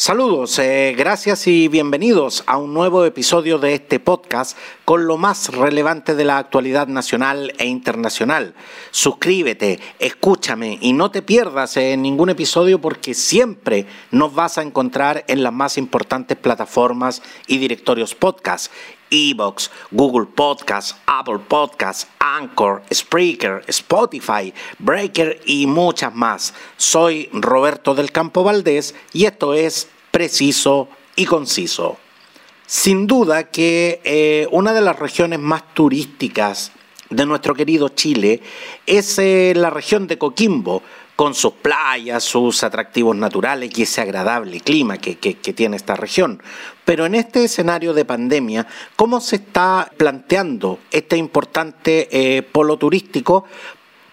Saludos, eh, gracias y bienvenidos a un nuevo episodio de este podcast con lo más relevante de la actualidad nacional e internacional. Suscríbete, escúchame y no te pierdas en ningún episodio porque siempre nos vas a encontrar en las más importantes plataformas y directorios podcast. Evox, Google Podcast, Apple Podcast, Anchor, Spreaker, Spotify, Breaker y muchas más. Soy Roberto del Campo Valdés y esto es Preciso y Conciso. Sin duda que eh, una de las regiones más turísticas de nuestro querido Chile es eh, la región de Coquimbo, con sus playas, sus atractivos naturales y ese agradable clima que, tiene esta región. Pero en este escenario de pandemia, ¿cómo se está planteando este importante eh, polo turístico?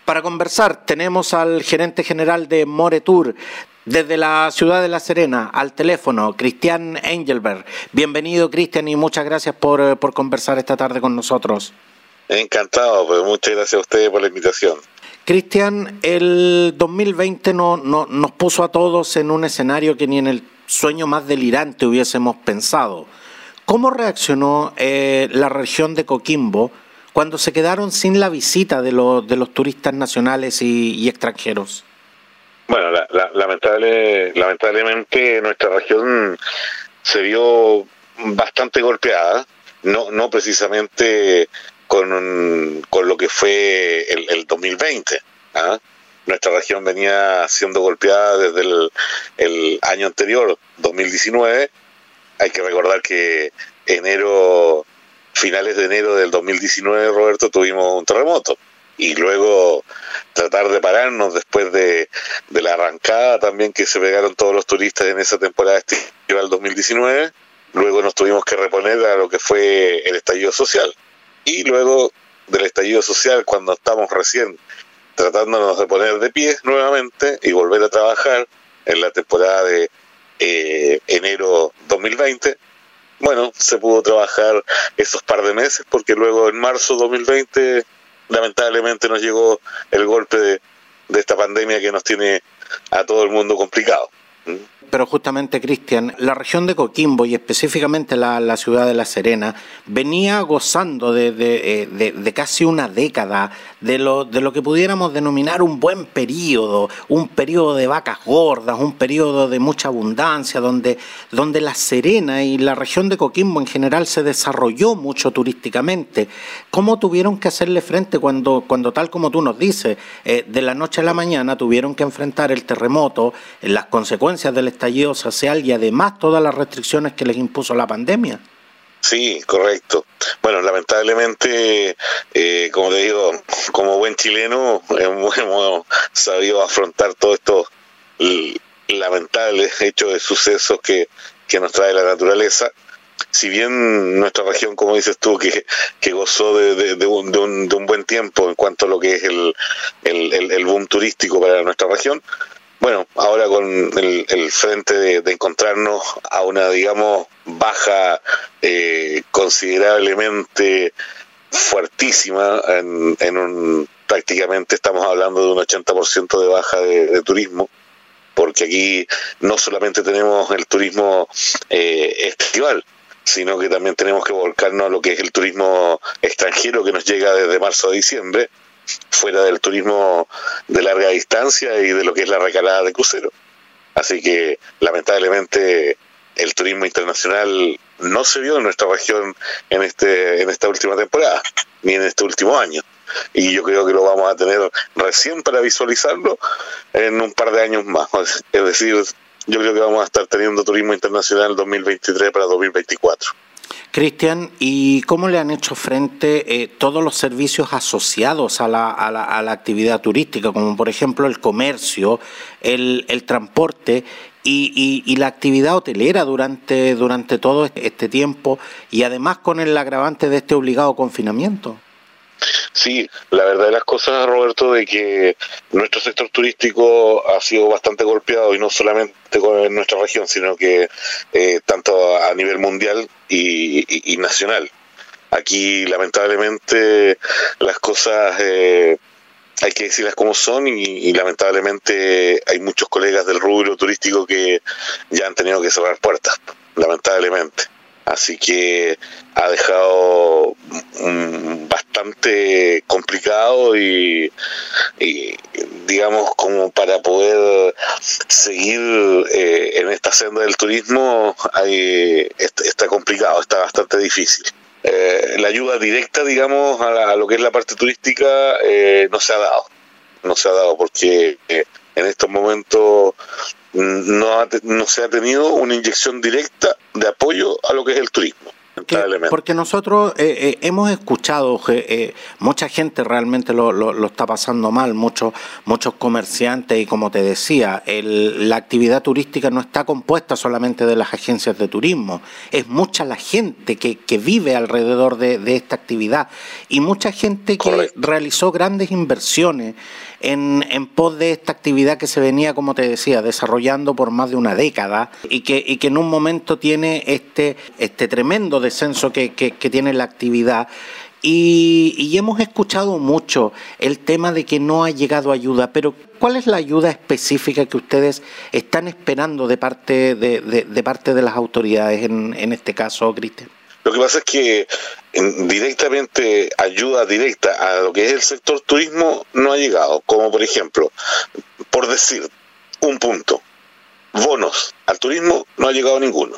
Para conversar tenemos al gerente general de Moretur, desde la ciudad de La Serena, al teléfono, Cristian Engelberg. Bienvenido, Cristian, y muchas gracias por, por conversar esta tarde con nosotros. Encantado, pues muchas gracias a ustedes por la invitación. Cristian, el 2020 no, nos puso a todos en un escenario que ni en el sueño más delirante hubiésemos pensado. ¿Cómo reaccionó eh, la región de Coquimbo cuando se quedaron sin la visita de, los, turistas nacionales y, extranjeros? Bueno, lamentable, lamentablemente nuestra región se vio bastante golpeada, no, no precisamente con, con lo que fue el, el 2020. ¿ah? Nuestra región venía siendo golpeada desde el, el año anterior, 2019. Hay que recordar que enero, finales de enero del 2019, Roberto, tuvimos un terremoto y luego tratar de pararnos después de, de, la arrancada también que se pegaron todos los turistas en esa temporada estival 2019. Luego nos tuvimos que reponer a lo que fue el estallido social. Y luego del estallido social, cuando estamos recién tratándonos de poner de pie nuevamente y volver a trabajar en la temporada de eh, enero 2020, bueno, se pudo trabajar esos par de meses porque luego en marzo 2020 lamentablemente nos llegó el golpe de, de esta pandemia que nos tiene a todo el mundo complicado. Pero justamente, Cristian, la región de Coquimbo y específicamente la, ciudad de La Serena venía gozando de, de, de, casi una década de lo, de lo que pudiéramos denominar un buen periodo, un periodo de vacas gordas, un periodo de mucha abundancia, donde, donde La Serena y la región de Coquimbo en general se desarrolló mucho turísticamente. ¿Cómo tuvieron que hacerle frente cuando, cuando tal como tú nos dices, eh, de la noche a la mañana tuvieron que enfrentar el terremoto, las consecuencias del estallido social y además todas las restricciones que les impuso la pandemia. Sí, correcto. Bueno, lamentablemente, eh, como te digo, como buen chileno, hemos, sabido afrontar todos estos lamentables hechos de sucesos que, que nos trae la naturaleza si bien nuestra región, como dices tú, que, que gozó de, de, un, de, un, de, un, buen tiempo en cuanto a lo que es el, el, el boom turístico para nuestra región, bueno, ahora con el, frente de, encontrarnos a una, digamos, baja eh, considerablemente fuertísima en, en, un prácticamente estamos hablando de un 80% de baja de, turismo porque aquí no solamente tenemos el turismo eh, estival sino que también tenemos que volcarnos a lo que es el turismo extranjero que nos llega desde marzo a diciembre fuera del turismo de larga distancia y de lo que es la recalada de crucero. Así que lamentablemente el turismo internacional no se vio en nuestra región en este en esta última temporada ni en este último año. Y yo creo que lo vamos a tener recién para visualizarlo en un par de años más. Es decir yo creo que vamos a estar teniendo turismo internacional 2023 para 2024 Cristian, ¿y cómo le han hecho frente eh, todos los servicios asociados a la, a, la, actividad turística, como por ejemplo el comercio, el, el transporte y, y, y, la actividad hotelera durante, durante todo este tiempo y además con el agravante de este obligado confinamiento? Sí, la verdad de las cosas, Roberto, de que nuestro sector turístico ha sido bastante golpeado y no solamente en nuestra región, sino que eh, tanto a nivel mundial y, y, nacional. Aquí, lamentablemente, las cosas eh, hay que decirlas como son y, lamentablemente hay muchos colegas del rubro turístico que ya han tenido que cerrar puertas, lamentablemente. Así que ha dejado bastante complicado y, digamos como para poder seguir eh, en esta senda del turismo está complicado, está bastante difícil. Eh, la ayuda directa, digamos, a, lo que es la parte turística eh, no se ha dado. No se ha dado porque eh, en estos momentos no, no se ha tenido una inyección directa de apoyo a lo que es el turismo. Porque nosotros eh, eh, hemos escuchado, eh, mucha gente realmente lo, lo, está pasando mal, muchos, muchos comerciantes y como te decía, la actividad turística no está compuesta solamente de las agencias de turismo, es mucha la gente que, que vive alrededor de, de, esta actividad y mucha gente que realizó grandes inversiones en, en pos de esta actividad que se venía, como te decía, desarrollando por más de una década y que, en un momento tiene este, este tremendo descenso que, tiene la actividad. Y, hemos escuchado mucho el tema de que no ha llegado ayuda, pero ¿cuál es la ayuda específica que ustedes están esperando de parte de, de, de parte de las autoridades en, en este caso, Cristian? Lo que pasa es que directamente ayuda directa a lo que es el sector turismo no ha llegado, como por ejemplo, por decir un punto, bonos al turismo no ha llegado ninguno,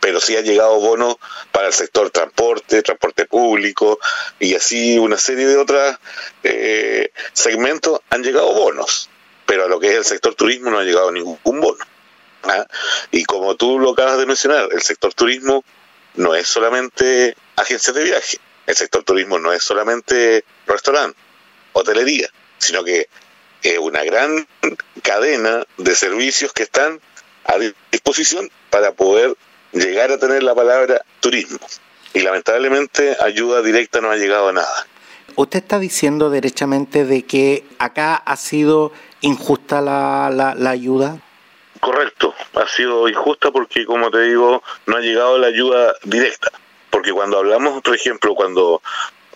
pero sí ha llegado bonos para el sector transporte, transporte público y así una serie de otros eh, segmentos han llegado bonos, pero a lo que es el sector turismo no ha llegado ningún bono. ¿ah? Y como tú lo acabas de mencionar, el sector turismo no es solamente agencias de viaje, el sector turismo no es solamente restaurante, hotelería, sino que es una gran cadena de servicios que están a disposición para poder llegar a tener la palabra turismo. Y lamentablemente ayuda directa no ha llegado a nada. Usted está diciendo derechamente de que acá ha sido injusta la, la, la ayuda. Correcto, ha sido injusta porque, como te digo, no ha llegado la ayuda directa. Porque cuando hablamos, por ejemplo, cuando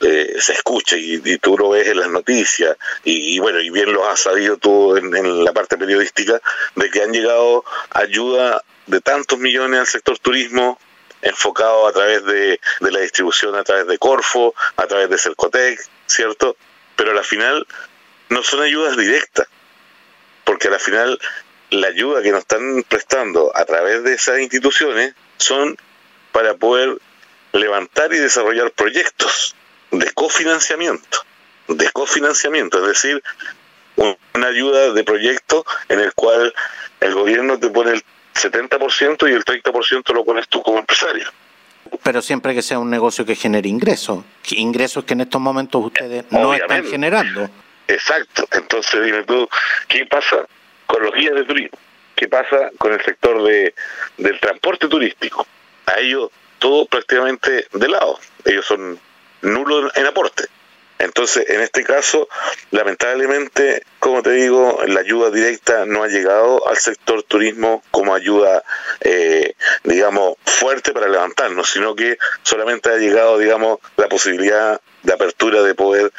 eh, se escucha y, tú lo ves en las noticias, y, bueno, y bien lo has sabido tú en, la parte periodística, de que han llegado ayuda de tantos millones al sector turismo, enfocado a través de, de la distribución a través de Corfo, a través de Cercotec, ¿cierto? Pero a la final no son ayudas directas, porque a la final la ayuda que nos están prestando a través de esas instituciones son para poder levantar y desarrollar proyectos de cofinanciamiento, de cofinanciamiento, es decir, una ayuda de proyecto en el cual el gobierno te pone el 70% y el 30% lo pones tú como empresario. Pero siempre que sea un negocio que genere ingresos, ingresos que en estos momentos ustedes no están generando. Exacto, entonces dime tú, ¿qué pasa con los guías de turismo. ¿Qué pasa con el sector de, del transporte turístico? A ellos todo prácticamente de lado. Ellos son nulos en aporte. Entonces, en este caso, lamentablemente, como te digo, la ayuda directa no ha llegado al sector turismo como ayuda, eh, digamos, fuerte para levantarnos, sino que solamente ha llegado, digamos, la posibilidad de apertura de poder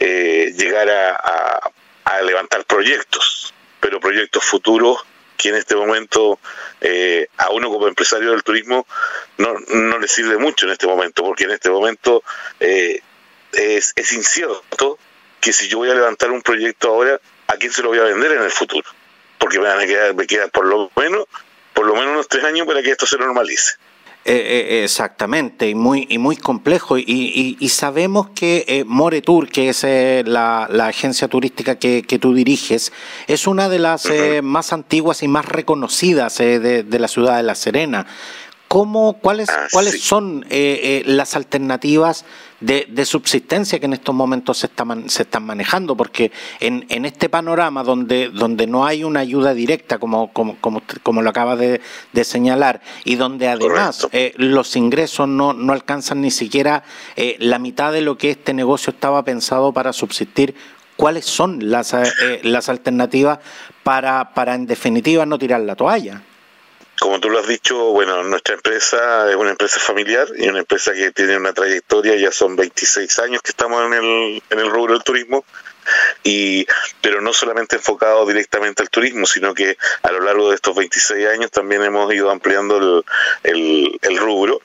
eh, llegar a, a levantar proyectos pero proyectos futuros que en este momento eh, a uno como empresario del turismo no, no le sirve mucho en este momento, porque en este momento eh, es, es incierto que si yo voy a levantar un proyecto ahora, ¿a quién se lo voy a vender en el futuro? Porque me van a quedar, me quedan por lo menos, por lo menos unos tres años para que esto se normalice. Eh, eh, exactamente, y muy, y muy complejo. Y, y, sabemos que eh, Moretur, que es eh, la, la, agencia turística que, que, tú diriges, es una de las más antiguas y más reconocidas de, de, la ciudad de La Serena. ¿Cómo, cuáles, ah, ¿Cuáles son las alternativas de, subsistencia que en estos momentos se, se están manejando, porque en, en, este panorama donde, donde no hay una ayuda directa, como, como, como, lo acabas de, señalar, y donde además eh, los ingresos no, no alcanzan ni siquiera eh, la mitad de lo que este negocio estaba pensado para subsistir, ¿cuáles son las, eh, las alternativas para, para, en definitiva, no tirar la toalla? Como tú lo has dicho, bueno, nuestra empresa es una empresa familiar y una empresa que tiene una trayectoria, ya son 26 años que estamos en el, en el rubro del turismo y pero no solamente enfocado directamente al turismo, sino que a lo largo de estos 26 años también hemos ido ampliando el, el, rubro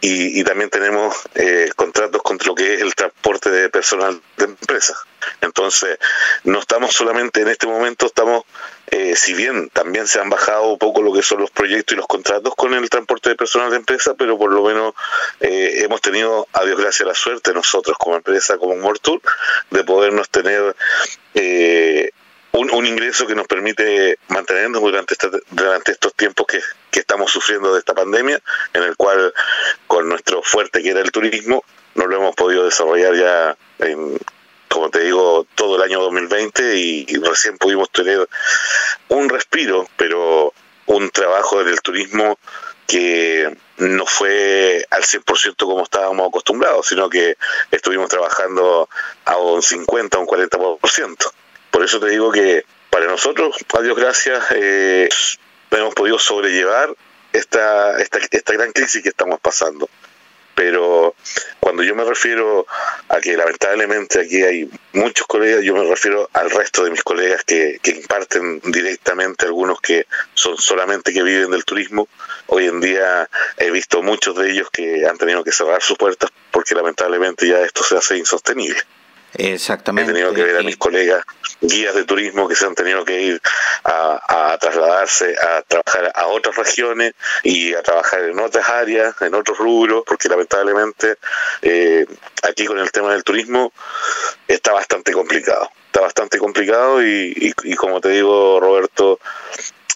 y, también tenemos eh, contratos contra lo que es el transporte de personal de empresas. Entonces, no estamos solamente en este momento, estamos, eh, si bien también se han bajado un poco lo que son los proyectos y los contratos con el transporte de personal de empresa, pero por lo menos eh, hemos tenido, a Dios gracias, la suerte nosotros como empresa, como Mortur, de podernos tener eh, un, ingreso que nos permite mantenernos durante, durante estos tiempos que, que, estamos sufriendo de esta pandemia, en el cual con nuestro fuerte que era el turismo, no lo hemos podido desarrollar ya en, como te digo, todo el año 2020 y, y recién pudimos tener un respiro, pero un trabajo en el turismo que no fue al 100% como estábamos acostumbrados, sino que estuvimos trabajando a un 50, un 40%. Por eso te digo que para nosotros, a Dios gracias, eh, hemos podido sobrellevar esta, esta, esta gran crisis que estamos pasando. Pero cuando yo me refiero a que lamentablemente aquí hay muchos colegas, yo me refiero al resto de mis colegas que, que imparten directamente, algunos que son solamente que viven del turismo. Hoy en día he visto muchos de ellos que han tenido que cerrar sus puertas porque lamentablemente ya esto se hace insostenible. Exactamente. He tenido que ver a mis colegas guías de turismo que se han tenido que ir a, a, trasladarse a trabajar a otras regiones y a trabajar en otras áreas, en otros rubros, porque lamentablemente eh, aquí con el tema del turismo está bastante complicado. Está bastante complicado y, y, y como te digo, Roberto,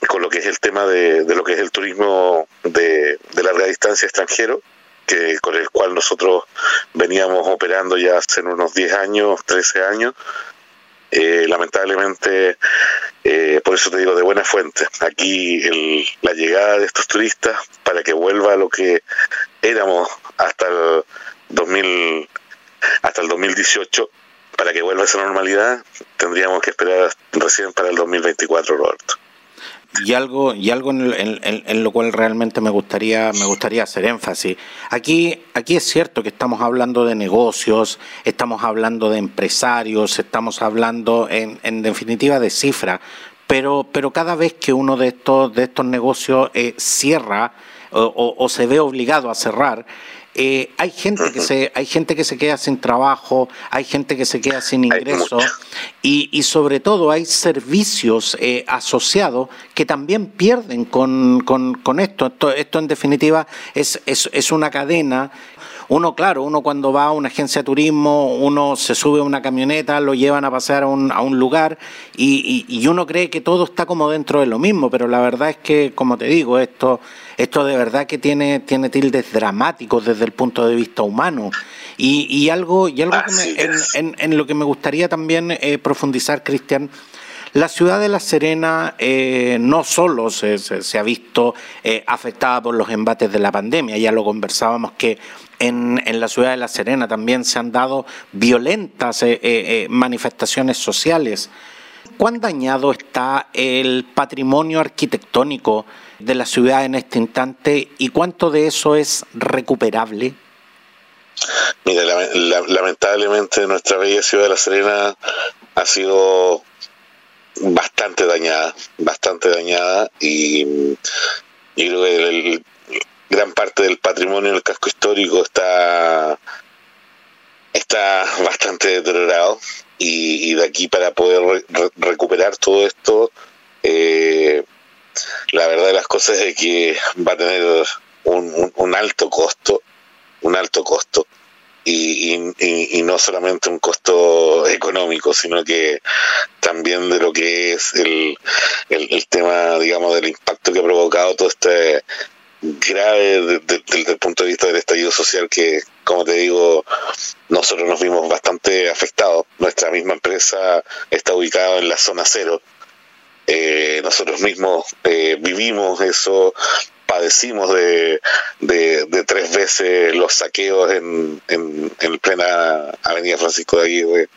con lo que es el tema de, de lo que es el turismo de, de larga distancia extranjero, que con el cual nosotros veníamos operando ya hace unos 10 años, 13 años. Eh, lamentablemente, eh, por eso te digo, de buena fuente. Aquí el, la llegada de estos turistas para que vuelva a lo que éramos hasta el 2000, hasta el 2018, para que vuelva a esa normalidad, tendríamos que esperar recién para el 2024, Roberto y algo y algo en, lo cual realmente me gustaría me gustaría hacer énfasis. Aquí aquí es cierto que estamos hablando de negocios estamos hablando de empresarios estamos hablando en, en definitiva de cifras pero pero cada vez que uno de estos de estos negocios eh, cierra o se ve obligado a cerrar eh, hay gente que se hay gente que se queda sin trabajo hay gente que se queda sin ingreso y, y, sobre todo hay servicios eh, asociados que también pierden con, con, con esto. esto. esto en definitiva es, es, es una cadena uno, claro, uno cuando va a una agencia de turismo, uno se sube a una camioneta, lo llevan a pasear a un, a un lugar y, y, y, uno cree que todo está como dentro de lo mismo, pero la verdad es que, como te digo, esto, esto de verdad que tiene, tiene tildes dramáticos desde el punto de vista humano. Y, y algo, y algo que me, en, en, en, lo que me gustaría también eh, profundizar, Cristian, la ciudad de La Serena eh, no solo se, se, se ha visto eh, afectada por los embates de la pandemia, ya lo conversábamos que en, en, la ciudad de La Serena también se han dado violentas eh, eh, manifestaciones sociales. ¿Cuán dañado está el patrimonio arquitectónico de la ciudad en este instante y cuánto de eso es recuperable? Mira, lamentablemente nuestra bella ciudad de La Serena ha sido bastante dañada, bastante dañada y, y creo que el, gran parte del patrimonio del casco histórico está está bastante deteriorado. Y, de aquí para poder re recuperar todo esto eh, la verdad de las cosas es que va a tener un, un, alto costo un alto costo. Y, y, no solamente un costo económico, sino que también de lo que es el, el tema, digamos, del impacto que ha provocado todo este grave desde, el punto de vista del estallido social que, como te digo, nosotros nos vimos bastante afectados. Nuestra misma empresa está ubicada en la zona cero. Eh, nosotros mismos eh, vivimos eso, padecimos de, de, de, tres veces los saqueos en, en, en plena Avenida Francisco de Aguirre.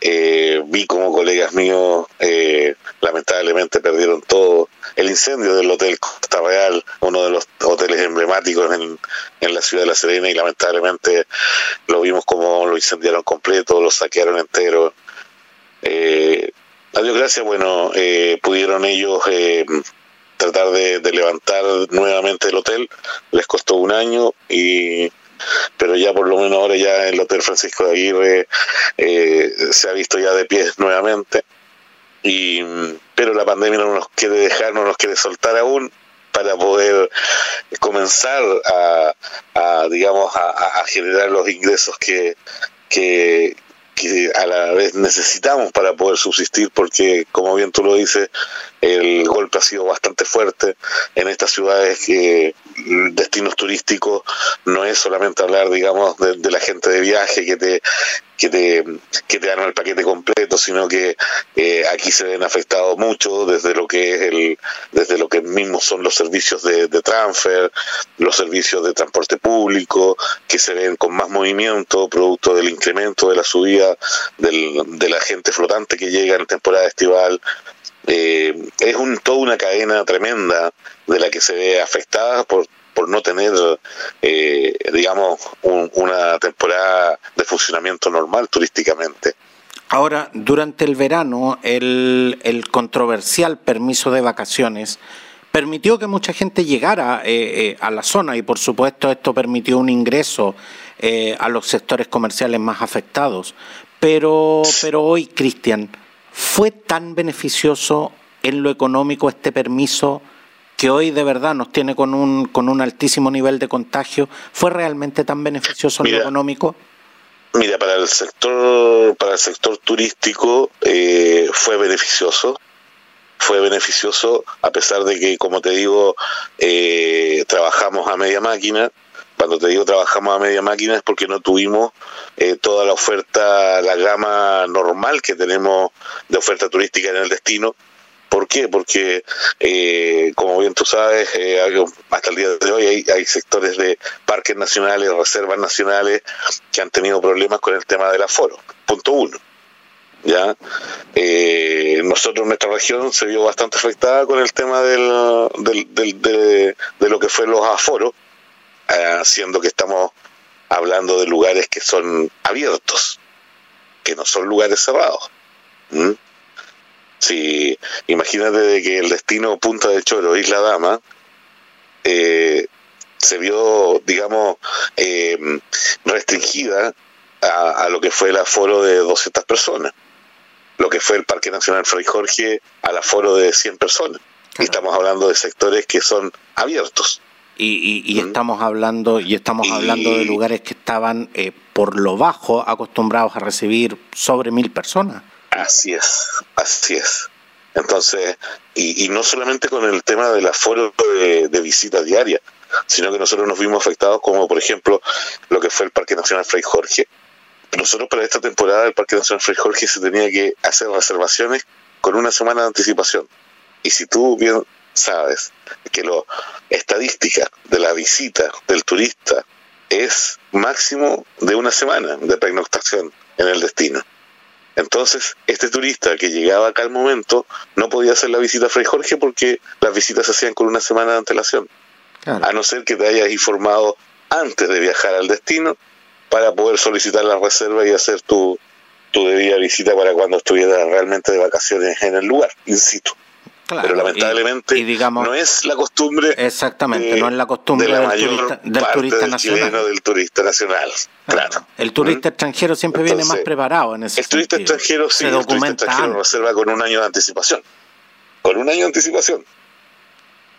Eh, vi como colegas míos eh, lamentablemente perdieron todo. El incendio del Hotel Costa Real, uno de los hoteles emblemáticos en, en la ciudad de La Serena, y lamentablemente lo vimos como lo incendiaron completo, lo saquearon entero. Eh, a Dios gracias, bueno, eh, pudieron ellos eh, tratar de, levantar nuevamente el hotel, les costó un año y pero ya por lo menos ahora ya el Hotel Francisco de Aguirre eh, se ha visto ya de pies nuevamente. Y pero la pandemia no nos quiere dejar, no nos quiere soltar aún para poder comenzar a, digamos a, generar los ingresos que, que, que a la vez necesitamos para poder subsistir porque como bien tú lo dices el golpe ha sido bastante fuerte en estas ciudades que destinos turísticos. No es solamente hablar digamos de, la gente de viaje que te que te, que te dan el paquete completo, sino que eh, aquí se ven afectados mucho desde lo que es el, desde lo que mismo son los servicios de, transfer, los servicios de transporte público, que se ven con más movimiento, producto del incremento de la subida de la gente flotante que llega en temporada estival, eh, es un, toda una cadena tremenda de la que se ve afectada por, por no tener, eh, digamos, una temporada de funcionamiento normal turísticamente. Ahora, durante el verano, el, el controversial permiso de vacaciones permitió que mucha gente llegara eh, a la zona y, por supuesto, esto permitió un ingreso a los sectores comerciales más afectados. Pero, pero hoy, Cristian, ¿Fue tan beneficioso en lo económico este permiso que hoy de verdad nos tiene con un, con un altísimo nivel de contagio? ¿Fue realmente tan beneficioso en lo económico? Mira, para el sector, para el sector turístico eh, fue beneficioso, fue beneficioso a pesar de que, como te digo, eh, trabajamos a media máquina, cuando te digo trabajamos a media máquina es porque no tuvimos eh, toda la oferta, la gama normal que tenemos de oferta turística en el destino. ¿Por qué? Porque, eh, como bien tú sabes, eh, hasta el día de hoy hay, sectores de parques nacionales, reservas nacionales que han tenido problemas con el tema del aforo. Punto uno. ¿ya? nosotros, nuestra región se vio bastante afectada con el tema del, de, lo que fue los aforos eh, siendo que estamos hablando de lugares que son abiertos, que no son lugares cerrados. Si imagínate de que el destino Punta de Choro, Isla Dama, eh, se vio, digamos, eh, restringida a, lo que fue el aforo de 200 personas, lo que fue el Parque Nacional Fray Jorge al aforo de 100 personas. Y estamos hablando de sectores que son abiertos. Y, estamos hablando y estamos hablando de lugares que estaban eh, por lo bajo acostumbrados a recibir sobre mil personas. Así es, así es. Entonces, y, no solamente con el tema del aforo de, de visita diaria, sino que nosotros nos vimos afectados como por ejemplo lo que fue el Parque Nacional Fray Jorge. Nosotros para esta temporada el Parque Nacional Fray Jorge se tenía que hacer reservaciones con una semana de anticipación. Y si tú bien sabes que lo estadística de la visita del turista es máximo de una semana de pernoctación en el destino. Entonces, este turista que llegaba acá al momento no podía hacer la visita a Fray Jorge porque las visitas se hacían con una semana de antelación. A no ser que te hayas informado antes de viajar al destino para poder solicitar la reserva y hacer tu, tu debida visita para cuando estuvieras realmente de vacaciones en el lugar, pero lamentablemente digamos, no es la costumbre. Exactamente, no es la costumbre del, turista, del turista nacional. del turista nacional. Claro. El turista ¿Mm? extranjero siempre viene más preparado en ese El turista extranjero sí, el turista extranjero reserva con un año de anticipación. Con un año de anticipación.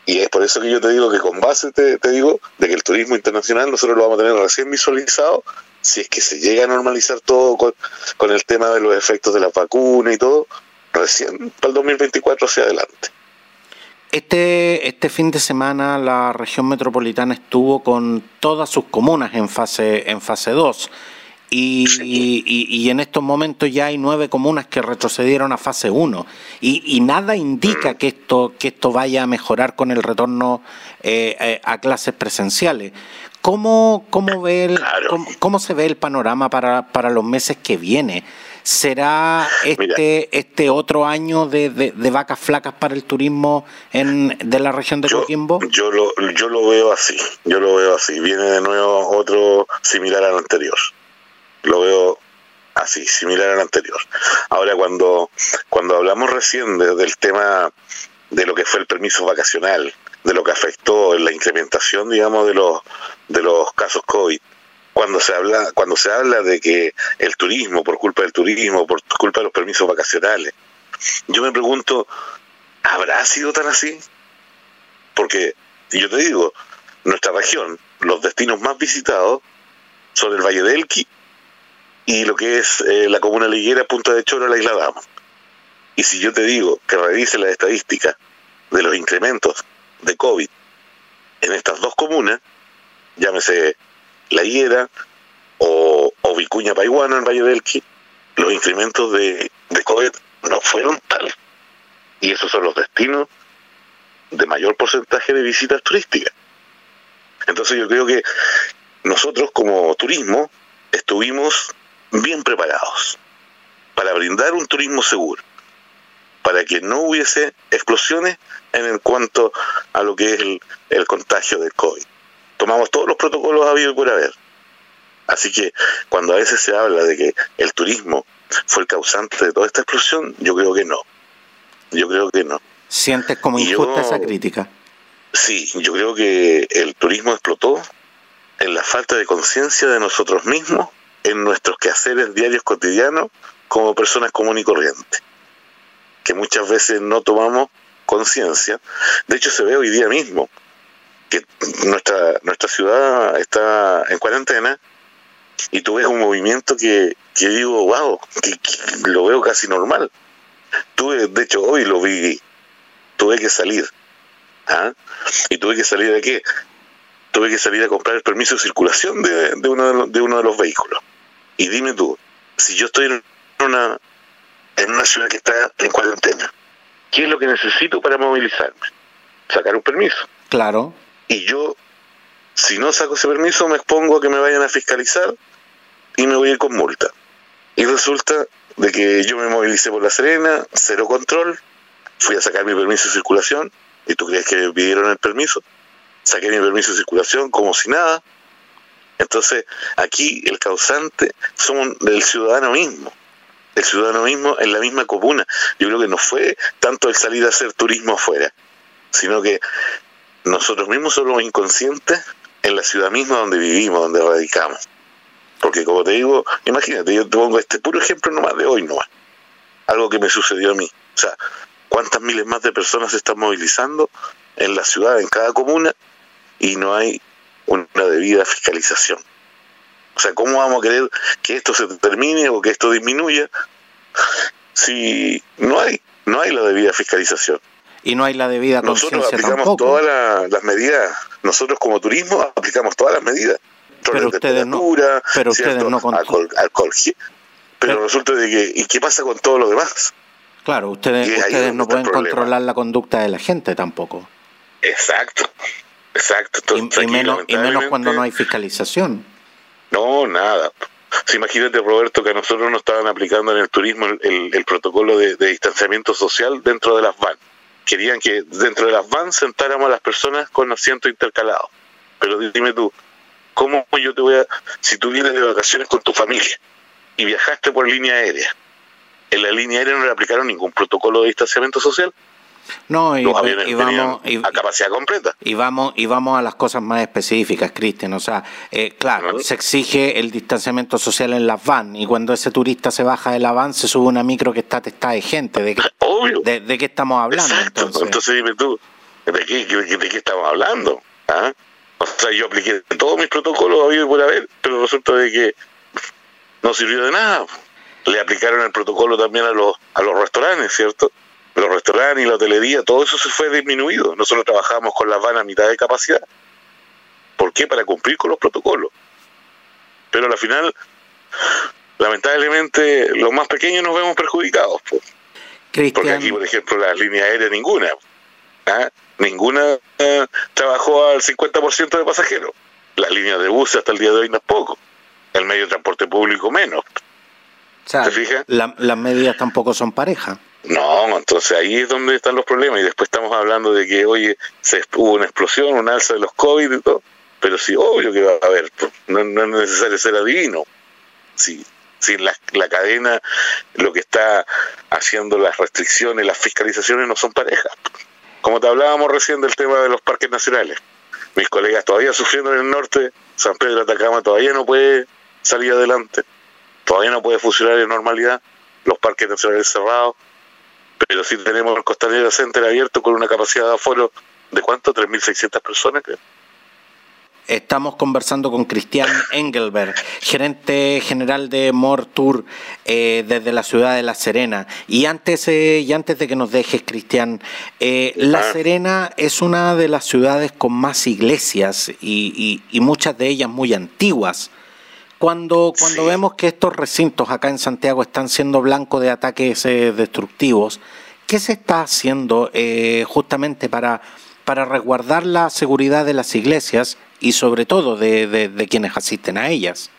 Y es por eso que yo te digo que con base te, te digo de que el turismo internacional nosotros lo vamos a tener recién visualizado si es que se llega a normalizar todo con, con el tema de los efectos de la vacuna y todo, recién para el 2024 hacia adelante. Este, este fin de semana la región metropolitana estuvo con todas sus comunas en fase, en fase 2 y, y, en estos momentos ya hay nueve comunas que retrocedieron a fase 1 y, nada indica mm. que esto, que esto vaya a mejorar con el retorno eh, eh, a clases presenciales. ¿Cómo, cómo, ve el, cómo, se ve el panorama para, para los meses que vienen? ¿Será este, este otro año de, de, vacas flacas para el turismo en, de la región de Coquimbo? Yo lo, yo lo veo así, yo lo veo así. Viene de nuevo otro similar al anterior. Lo veo así, similar al anterior. Ahora, cuando, cuando hablamos recién del tema de lo que fue el permiso vacacional, de lo que afectó en la incrementación, digamos, de los, de los casos COVID, cuando se habla cuando se habla de que el turismo por culpa del turismo por culpa de los permisos vacacionales yo me pregunto habrá sido tan así porque yo te digo nuestra región los destinos más visitados son el Valle del Elqui y lo que es eh, la comuna liguera Punta de Choro la Isla Dama y si yo te digo que revise las estadísticas de los incrementos de COVID en estas dos comunas llámese la Hiera o, Vicuña Paiguana en Valle del Elqui, los incrementos de, de COVID no fueron tal. Y esos son los destinos de mayor porcentaje de visitas turísticas. Entonces yo creo que nosotros como turismo estuvimos bien preparados para brindar un turismo seguro, para que no hubiese explosiones en cuanto a lo que es el, el contagio del COVID tomamos todos los protocolos habidos por haber. Así que cuando a veces se habla de que el turismo fue el causante de toda esta explosión, yo creo que no. Yo creo que no. ¿Sientes como injusta esa crítica? Sí, yo creo que el turismo explotó en la falta de conciencia de nosotros mismos, en nuestros quehaceres diarios cotidianos como personas comunes y corrientes, que muchas veces no tomamos conciencia. De hecho, se ve hoy día mismo que nuestra, nuestra ciudad está en cuarentena y tú ves un movimiento que, que digo, wow, que, lo veo casi normal. Tuve, de hecho, hoy lo vi, tuve que salir. ¿ah? ¿Y tuve que salir de qué? Tuve que salir a comprar el permiso de circulación de, de, uno, de, los, de uno de los vehículos. Y dime tú, si yo estoy en una, en una ciudad que está en cuarentena, ¿qué es lo que necesito para movilizarme? Sacar un permiso. Claro y yo, si no saco ese permiso, me expongo a que me vayan a fiscalizar y me voy a ir con multa. Y resulta de que yo me movilicé por La Serena, cero control, fui a sacar mi permiso de circulación, y tú crees que me pidieron el permiso, saqué mi permiso de circulación como si nada. Entonces, aquí el causante somos del ciudadano mismo. El ciudadano mismo en la misma comuna. Yo creo que no fue tanto el salir a hacer turismo afuera, sino que nosotros mismos somos inconscientes en la ciudad misma donde vivimos, donde radicamos. Porque como te digo, imagínate, yo te pongo este puro ejemplo nomás de hoy nomás. Algo que me sucedió a mí. O sea, ¿cuántas miles más de personas se están movilizando en la ciudad, en cada comuna, y no hay una debida fiscalización? O sea, ¿cómo vamos a querer que esto se termine o que esto disminuya si no hay, no hay la debida fiscalización? Y no hay la debida conciencia Nosotros aplicamos todas las medidas, nosotros como turismo aplicamos todas las medidas. Pero ustedes no, pero ustedes no alcohol, alcohol, pero, resulta de que, ¿y qué pasa con todo lo demás? Claro, ustedes, ustedes no pueden controlar la conducta de la gente tampoco. Exacto, exacto. y, menos, y menos cuando no hay fiscalización. No, nada. imagínate, Roberto, que a nosotros nos estaban aplicando en el turismo el, protocolo de, de, distanciamiento social dentro de las van querían que dentro de las vans sentáramos a las personas con asientos intercalados. Pero dime tú, ¿cómo yo te voy a... Si tú vienes de vacaciones con tu familia y viajaste por línea aérea, en la línea aérea no le aplicaron ningún protocolo de distanciamiento social, no, y, vamos a capacidad completa. Y vamos y vamos a las cosas más específicas, Cristian. O sea, eh, claro, se exige el distanciamiento social en las van y cuando ese turista se baja de la van se sube una micro que está testada de gente. ¿De qué, Obvio. De, qué estamos hablando? Entonces? entonces dime tú, ¿de qué, de qué estamos hablando? ¿Ah? O sea, yo apliqué todos mis protocolos habido y por haber, pero resulta de que no sirvió de nada. Le aplicaron el protocolo también a los, a los restaurantes, ¿cierto? Los restaurantes y la hotelería, todo eso se fue disminuido. Nosotros trabajamos con las van a mitad de capacidad. ¿Por qué? Para cumplir con los protocolos. Pero al final, lamentablemente, los más pequeños nos vemos perjudicados. Porque aquí, por ejemplo, las líneas aéreas, ninguna. ¿ah? Ninguna eh, trabajó al 50% de pasajeros. Las líneas de buses hasta el día de hoy no es poco. El medio de transporte público menos. ¿Te fijas? las medidas tampoco son parejas. No, entonces ahí es donde están los problemas y después estamos hablando de que, oye, se hubo una explosión, un alza de los COVID y todo, pero sí, obvio que va a haber, no, no es necesario ser adivino. Sí, Si la, la cadena lo que está haciendo las restricciones, las fiscalizaciones no son parejas. Como te hablábamos recién del tema de los parques nacionales. Mis colegas todavía sufriendo en el norte, San Pedro de Atacama todavía no puede salir adelante, todavía no puede funcionar en normalidad, los parques nacionales cerrados, pero sí tenemos el Costanera Center abierto con una capacidad de aforo de cuánto, 3.600 personas, creo. Estamos conversando con Cristian Engelberg, gerente general de Mortour eh, desde la ciudad de La Serena. Y antes, eh, y antes de que nos dejes, Cristian, eh, La ah. Serena es una de las ciudades con más iglesias y, muchas de ellas muy antiguas. Cuando, cuando vemos que estos recintos acá en Santiago están siendo blanco de ataques destructivos, ¿qué se está haciendo justamente para, para resguardar la seguridad de las iglesias y sobre todo de, de, quienes asisten a ellas.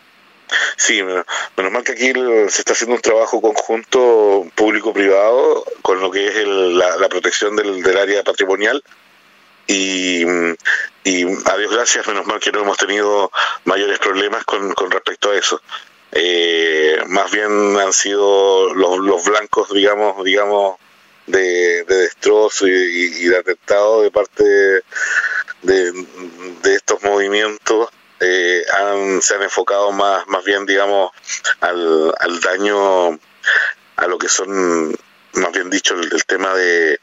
Sí, menos mal que aquí se está haciendo un trabajo conjunto público-privado con lo que es la, protección del, del, área patrimonial y, y a Dios gracias, menos mal que no hemos tenido mayores problemas con, con respecto a eso. Eh, más bien han sido los, los blancos, digamos, digamos, de, de destrozo y, de atentado de parte de, estos movimientos eh, han, se han enfocado más, más bien, digamos, al, al daño a lo que son más bien dicho, el, tema de,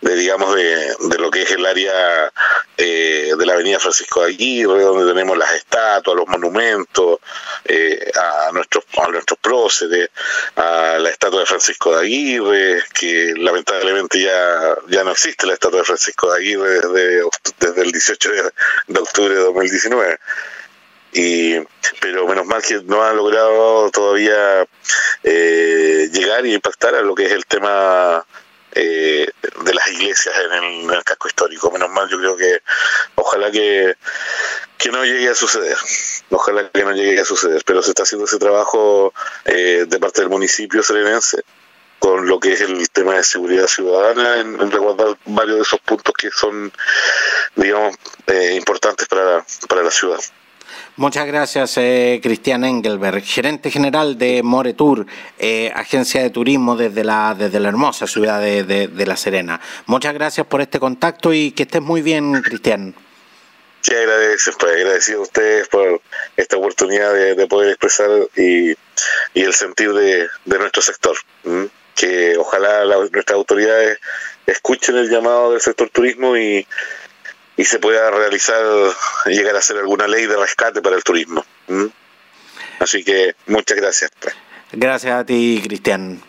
de digamos, de, de, lo que es el área eh, de la avenida Francisco de Aguirre, donde tenemos las estatuas, los monumentos, eh, a nuestros a nuestros próceres, a la estatua de Francisco de Aguirre, que lamentablemente ya, ya no existe la estatua de Francisco de Aguirre desde, desde el 18 de, de octubre de 2019 y pero menos mal que no ha logrado todavía eh, llegar y impactar a lo que es el tema eh, de las iglesias en el, casco histórico. Menos mal, yo creo que ojalá que, que no llegue a suceder. Ojalá que no llegue a suceder, pero se está haciendo ese trabajo eh, de parte del municipio serenense con lo que es el tema de seguridad ciudadana en, en resguardar varios de esos puntos que son, digamos, importantes para, para la ciudad. Muchas gracias, eh, Cristian Engelberg, gerente general de Moretour, eh, agencia de turismo desde la, desde la hermosa ciudad de, La Serena. Muchas gracias por este contacto y que estés muy bien, Cristian. Sí, agradecido, pues, agradecido a ustedes por esta oportunidad de, poder expresar y, y, el sentir de, nuestro sector. Que ojalá nuestras autoridades escuchen el llamado del sector turismo y y se pueda realizar, llegar a hacer alguna ley de rescate para el turismo. Así que muchas gracias. Gracias a ti, Cristian.